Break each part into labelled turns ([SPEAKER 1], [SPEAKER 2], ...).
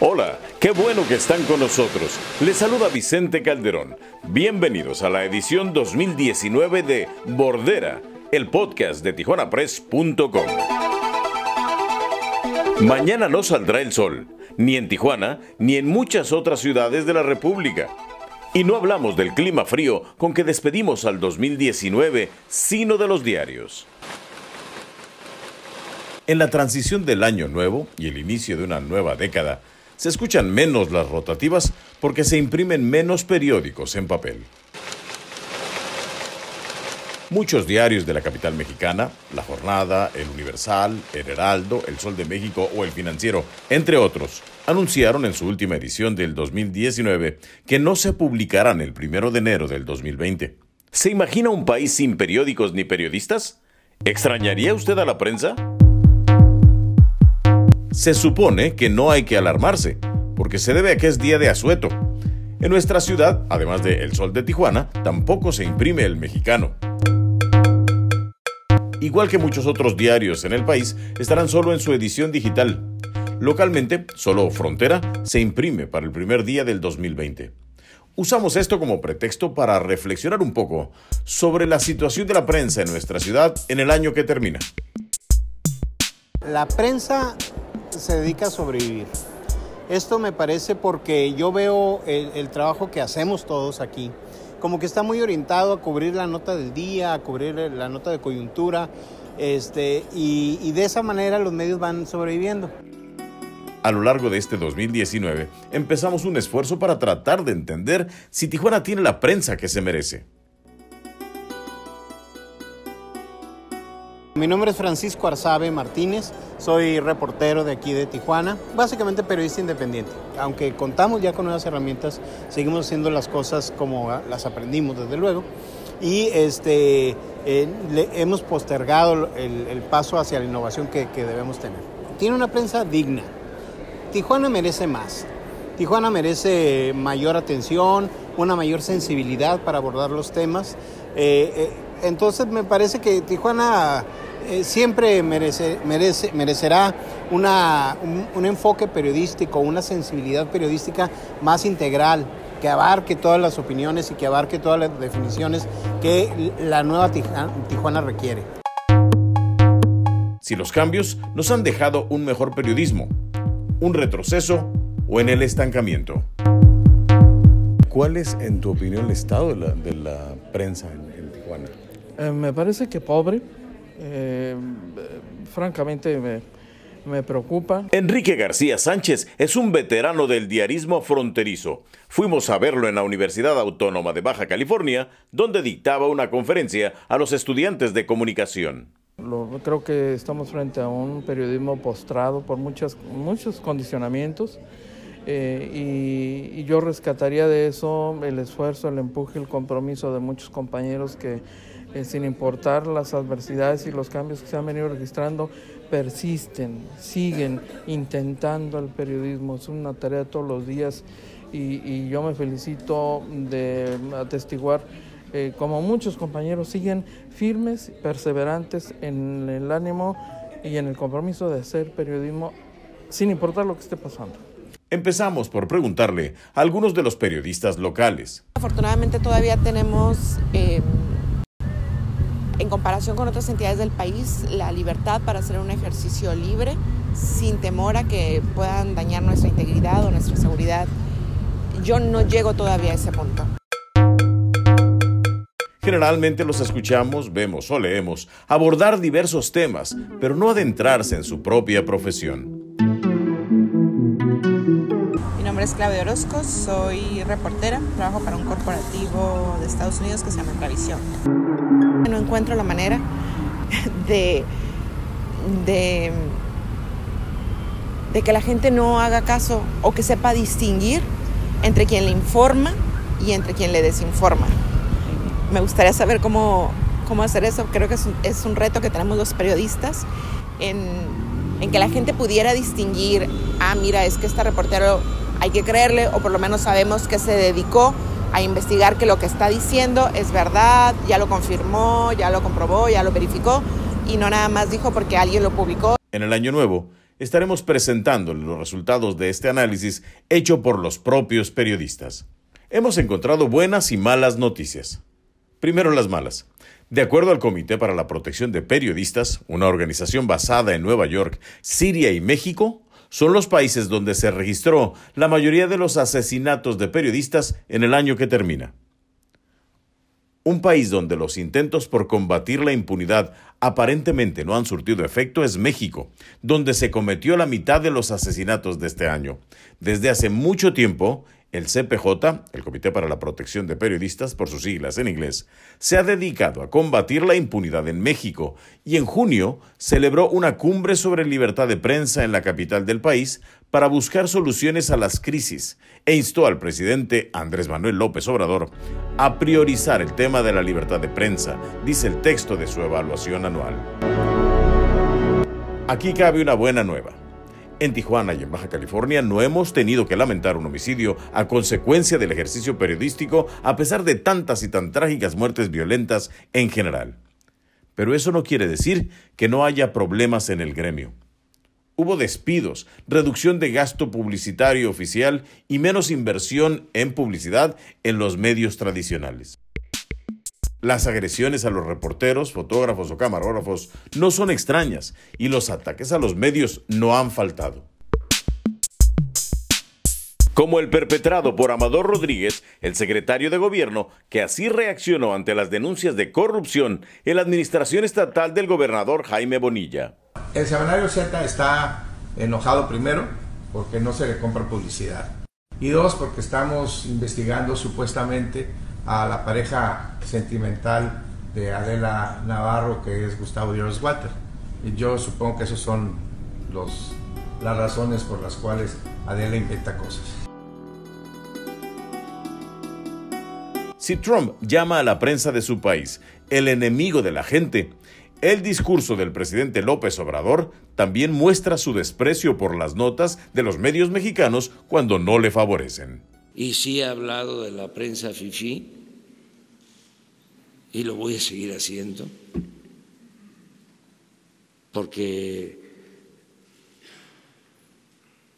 [SPEAKER 1] Hola, qué bueno que están con nosotros. Les saluda Vicente Calderón. Bienvenidos a la edición 2019 de Bordera, el podcast de tijuanapress.com. Mañana no saldrá el sol, ni en Tijuana, ni en muchas otras ciudades de la República. Y no hablamos del clima frío con que despedimos al 2019, sino de los diarios. En la transición del año nuevo y el inicio de una nueva década, se escuchan menos las rotativas porque se imprimen menos periódicos en papel. Muchos diarios de la capital mexicana, La Jornada, El Universal, El Heraldo, El Sol de México o El Financiero, entre otros, anunciaron en su última edición del 2019 que no se publicarán el primero de enero del 2020. ¿Se imagina un país sin periódicos ni periodistas? ¿Extrañaría usted a la prensa? Se supone que no hay que alarmarse, porque se debe a que es día de asueto. En nuestra ciudad, además de El Sol de Tijuana, tampoco se imprime el mexicano. Igual que muchos otros diarios en el país, estarán solo en su edición digital. Localmente, solo Frontera se imprime para el primer día del 2020. Usamos esto como pretexto para reflexionar un poco sobre la situación de la prensa en nuestra ciudad en el año que termina.
[SPEAKER 2] La prensa se dedica a sobrevivir. Esto me parece porque yo veo el, trabajo que hacemos todos aquí, como que está muy orientado a cubrir la nota del día, a cubrir la nota de coyuntura, este, y, y de esa manera los medios van sobreviviendo.
[SPEAKER 1] A lo largo de este 2019 empezamos un esfuerzo para tratar de entender si Tijuana tiene la prensa que se merece.
[SPEAKER 2] Mi nombre es Francisco Arzabe Martínez, soy reportero de aquí de Tijuana, básicamente periodista independiente. Aunque contamos ya con nuevas herramientas, seguimos haciendo las cosas como las aprendimos desde luego. Y este, eh, hemos postergado el, paso hacia la innovación que, debemos tener. Tiene una prensa digna. Tijuana merece más. Tijuana merece mayor atención, una mayor sensibilidad para abordar los temas. Eh, eh, entonces me parece que Tijuana eh, siempre merece, merece, merecerá una, un, enfoque periodístico, una sensibilidad periodística más integral, que abarque todas las opiniones y que abarque todas las definiciones que la nueva Tijuana requiere.
[SPEAKER 1] Si los cambios nos han dejado un mejor periodismo, un retroceso o en el estancamiento. ¿Cuál es, en tu opinión, el estado de la, prensa en, Tijuana?
[SPEAKER 3] Eh, me parece que pobre, eh, francamente me, me preocupa.
[SPEAKER 1] Enrique García Sánchez es un veterano del diarismo fronterizo. Fuimos a verlo en la Universidad Autónoma de Baja California, donde dictaba una conferencia a los estudiantes de comunicación.
[SPEAKER 3] creo que estamos frente a un periodismo postrado por muchas, muchos condicionamientos eh, y, y, yo rescataría de eso el esfuerzo, el empuje, el compromiso de muchos compañeros que eh, sin importar las adversidades y los cambios que se han venido registrando, persisten, siguen intentando el periodismo. Es una tarea de todos los días y, yo me felicito de atestiguar eh, como muchos compañeros siguen firmes, perseverantes en el ánimo y en el compromiso de hacer periodismo sin importar lo que esté pasando.
[SPEAKER 1] Empezamos por preguntarle a algunos de los periodistas locales.
[SPEAKER 4] Afortunadamente todavía tenemos... Eh, en comparación con otras entidades del país, la libertad para hacer un ejercicio libre, sin temor a que puedan dañar nuestra integridad o nuestra seguridad. Yo no llego todavía a ese punto.
[SPEAKER 1] Generalmente los escuchamos, vemos o leemos abordar diversos temas, pero no adentrarse en su propia profesión.
[SPEAKER 4] Nombre es Claudia Orozco, soy reportera, trabajo para un corporativo de Estados Unidos que se llama Revisión. No encuentro la manera de, de, que la gente no haga caso o que sepa distinguir entre quien le informa y entre quien le desinforma. Me gustaría saber cómo, cómo hacer eso. Creo que es un, es un reto que tenemos los periodistas en, en, que la gente pudiera distinguir, ah, mira, es que este reportero hay que creerle o por lo menos sabemos que se dedicó a investigar que lo que está diciendo es verdad, ya lo confirmó, ya lo comprobó, ya lo verificó y no nada más dijo porque alguien lo publicó.
[SPEAKER 1] En el año nuevo, estaremos presentándole los resultados de este análisis hecho por los propios periodistas. Hemos encontrado buenas y malas noticias. Primero las malas. De acuerdo al Comité para la Protección de Periodistas, una organización basada en Nueva York, Siria y México, son los países donde se registró la mayoría de los asesinatos de periodistas en el año que termina. Un país donde los intentos por combatir la impunidad aparentemente no han surtido efecto es México, donde se cometió la mitad de los asesinatos de este año. Desde hace mucho tiempo, el CPJ, el Comité para la Protección de Periodistas por sus siglas en inglés, se ha dedicado a combatir la impunidad en México y en junio celebró una cumbre sobre libertad de prensa en la capital del país para buscar soluciones a las crisis e instó al presidente Andrés Manuel López Obrador a priorizar el tema de la libertad de prensa, dice el texto de su evaluación anual. Aquí cabe una buena nueva. En Tijuana y en Baja California no hemos tenido que lamentar un homicidio a consecuencia del ejercicio periodístico a pesar de tantas y tan trágicas muertes violentas en general. Pero eso no quiere decir que no haya problemas en el gremio. Hubo despidos, reducción de gasto publicitario oficial y menos inversión en publicidad en los medios tradicionales. Las agresiones a los reporteros, fotógrafos o camarógrafos no son extrañas y los ataques a los medios no han faltado. Como el perpetrado por Amador Rodríguez, el secretario de gobierno, que así reaccionó ante las denuncias de corrupción en la administración estatal del gobernador Jaime Bonilla.
[SPEAKER 5] El semanario Z está enojado primero porque no se le compra publicidad y dos porque estamos investigando supuestamente a la pareja sentimental de Adela Navarro, que es Gustavo Díaz Walter. Y yo supongo que esas son los, las razones por las cuales Adela inventa cosas.
[SPEAKER 1] Si Trump llama a la prensa de su país el enemigo de la gente, el discurso del presidente López Obrador también muestra su desprecio por las notas de los medios mexicanos cuando no le favorecen.
[SPEAKER 6] Y sí ha hablado de la prensa FIFI, y lo voy a seguir haciendo porque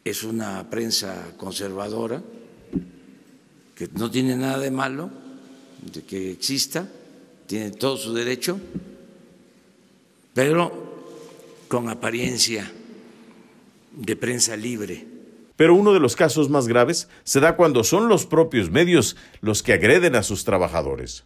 [SPEAKER 6] es una prensa conservadora que no tiene nada de malo de que exista, tiene todo su derecho, pero con apariencia de prensa libre.
[SPEAKER 1] Pero uno de los casos más graves se da cuando son los propios medios los que agreden a sus trabajadores.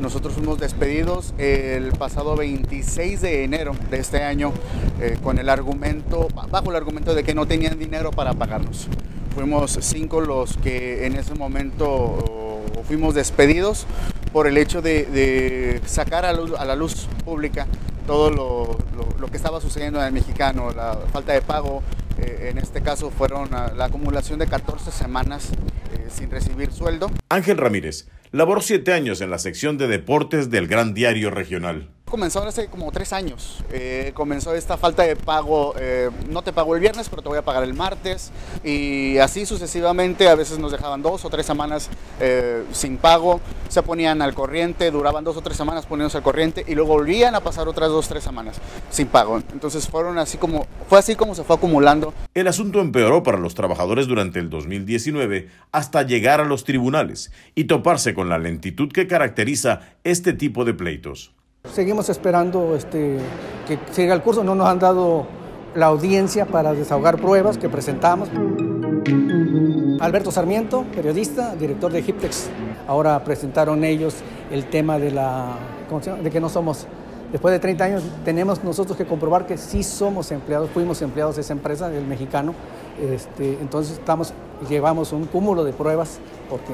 [SPEAKER 7] Nosotros fuimos despedidos el pasado 26 de enero de este año eh, con el argumento, bajo el argumento de que no tenían dinero para pagarnos. Fuimos cinco los que en ese momento fuimos despedidos por el hecho de, sacar a, la luz pública todo lo, que estaba sucediendo en el mexicano, la falta de pago, eh, en este caso fueron la acumulación de 14 semanas eh, sin recibir sueldo.
[SPEAKER 1] Ángel Ramírez Laboró siete años en la sección de deportes del Gran Diario Regional.
[SPEAKER 7] Comenzó hace como tres años. Eh, comenzó esta falta de pago. Eh, no te pago el viernes, pero te voy a pagar el martes. Y así sucesivamente. A veces nos dejaban dos o tres semanas eh, sin pago. Se ponían al corriente. Duraban dos o tres semanas poniéndose al corriente. Y luego volvían a pasar otras dos o tres semanas sin pago. Entonces fueron así como, fue así como se fue acumulando.
[SPEAKER 1] El asunto empeoró para los trabajadores durante el 2019 hasta llegar a los tribunales y toparse con la lentitud que caracteriza este tipo de pleitos.
[SPEAKER 8] Seguimos esperando este, que siga el curso, no nos han dado la audiencia para desahogar pruebas que presentamos. Alberto Sarmiento, periodista, director de Hiptex. Ahora presentaron ellos el tema de, la, de que no somos, después de 30 años, tenemos nosotros que comprobar que sí somos empleados, fuimos empleados de esa empresa, del mexicano. Este, entonces estamos, llevamos un cúmulo de pruebas porque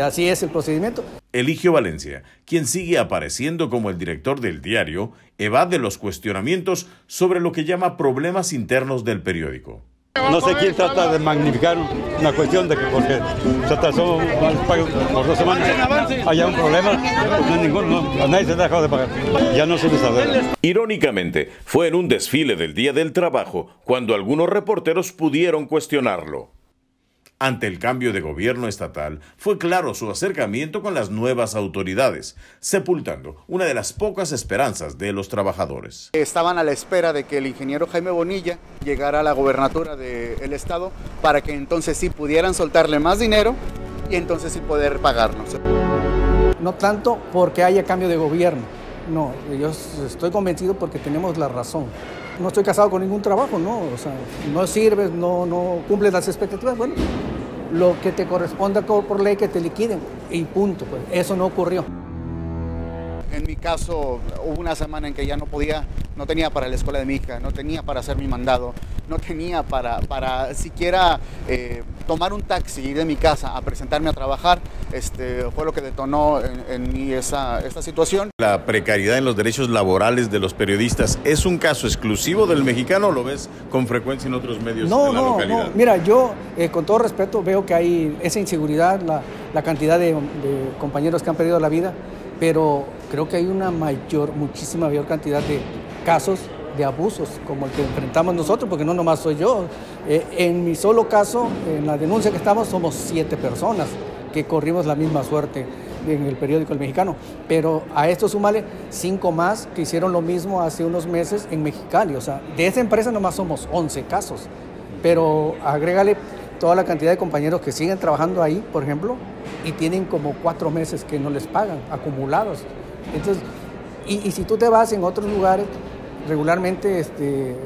[SPEAKER 8] así es el procedimiento.
[SPEAKER 1] Eligio Valencia, quien sigue apareciendo como el director del diario, evade los cuestionamientos sobre lo que llama problemas internos del periódico.
[SPEAKER 9] No sé quién trata de magnificar una cuestión de que porque se atrasó por dos semanas haya un problema, no, ninguno, nadie se ha dejado de pagar. Ya no se les sabe.
[SPEAKER 1] Irónicamente, fue en un desfile del Día del Trabajo cuando algunos reporteros pudieron cuestionarlo. Ante el cambio de gobierno estatal, fue claro su acercamiento con las nuevas autoridades, sepultando una de las pocas esperanzas de los trabajadores.
[SPEAKER 7] Estaban a la espera de que el ingeniero Jaime Bonilla llegara a la gobernatura del estado para que entonces sí pudieran soltarle más dinero y entonces sí poder pagarnos.
[SPEAKER 8] No tanto porque haya cambio de gobierno, no, yo estoy convencido porque tenemos la razón. No estoy casado con ningún trabajo, no, o sea, no sirves, no, no cumples las expectativas, bueno, lo que te corresponda por ley que te liquiden. Y punto, pues. Eso no ocurrió.
[SPEAKER 7] En mi caso, hubo una semana en que ya no podía, no tenía para la escuela de mi hija, no tenía para hacer mi mandado, no tenía para, para siquiera eh, tomar un taxi de mi casa a presentarme a trabajar. Este, fue lo que detonó en, mí esa, esta situación.
[SPEAKER 1] La precariedad en los derechos laborales de los periodistas es un caso exclusivo del mexicano o lo ves con frecuencia en otros medios
[SPEAKER 8] no,
[SPEAKER 1] de la
[SPEAKER 8] no,
[SPEAKER 1] localidad?
[SPEAKER 8] No, mira, yo eh, con todo respeto veo que hay esa inseguridad, la, la cantidad de, de compañeros que han perdido la vida pero creo que hay una mayor, muchísima mayor cantidad de casos de abusos como el que enfrentamos nosotros, porque no nomás soy yo. Eh, en mi solo caso, en la denuncia que estamos, somos siete personas que corrimos la misma suerte en el periódico El Mexicano. Pero a esto sumale cinco más que hicieron lo mismo hace unos meses en Mexicali. O sea, de esa empresa nomás somos 11 casos. Pero agrégale toda la cantidad de compañeros que siguen trabajando ahí, por ejemplo, y tienen como cuatro meses que no les pagan, acumulados. Entonces, y, si tú te vas en otros lugares, regularmente este,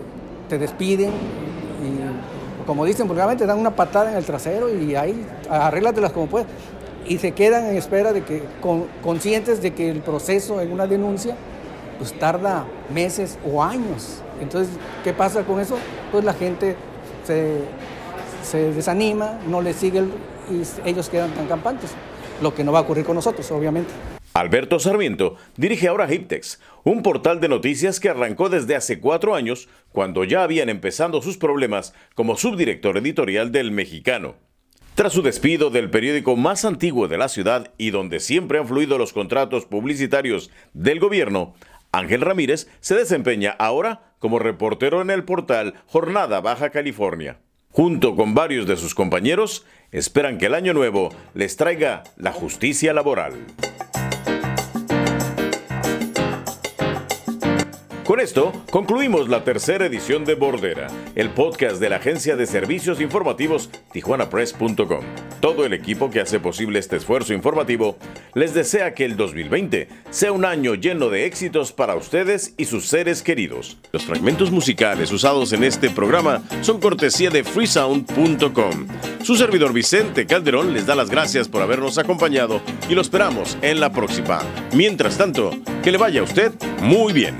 [SPEAKER 8] te despiden y, como dicen vulgarmente, dan una patada en el trasero y ahí arréglatelas como puedes. Y se quedan en espera de que, conscientes de que el proceso en una denuncia pues tarda meses o años. Entonces, ¿qué pasa con eso? Pues la gente se, desanima, no le sigue y ellos quedan tan campantes, lo que no va a ocurrir con nosotros, obviamente.
[SPEAKER 1] Alberto Sarmiento dirige ahora Hiptex, un portal de noticias que arrancó desde hace cuatro años, cuando ya habían empezado sus problemas como subdirector editorial del Mexicano. Tras su despido del periódico más antiguo de la ciudad y donde siempre han fluido los contratos publicitarios del gobierno, Ángel Ramírez se desempeña ahora como reportero en el portal Jornada Baja California. Junto con varios de sus compañeros, esperan que el año nuevo les traiga la justicia laboral. Con esto concluimos la tercera edición de Bordera, el podcast de la agencia de servicios informativos tijuanapress.com. Todo el equipo que hace posible este esfuerzo informativo les desea que el 2020 sea un año lleno de éxitos para ustedes y sus seres queridos. Los fragmentos musicales usados en este programa son cortesía de freesound.com. Su servidor Vicente Calderón les da las gracias por habernos acompañado y lo esperamos en la próxima. Mientras tanto, que le vaya a usted muy bien.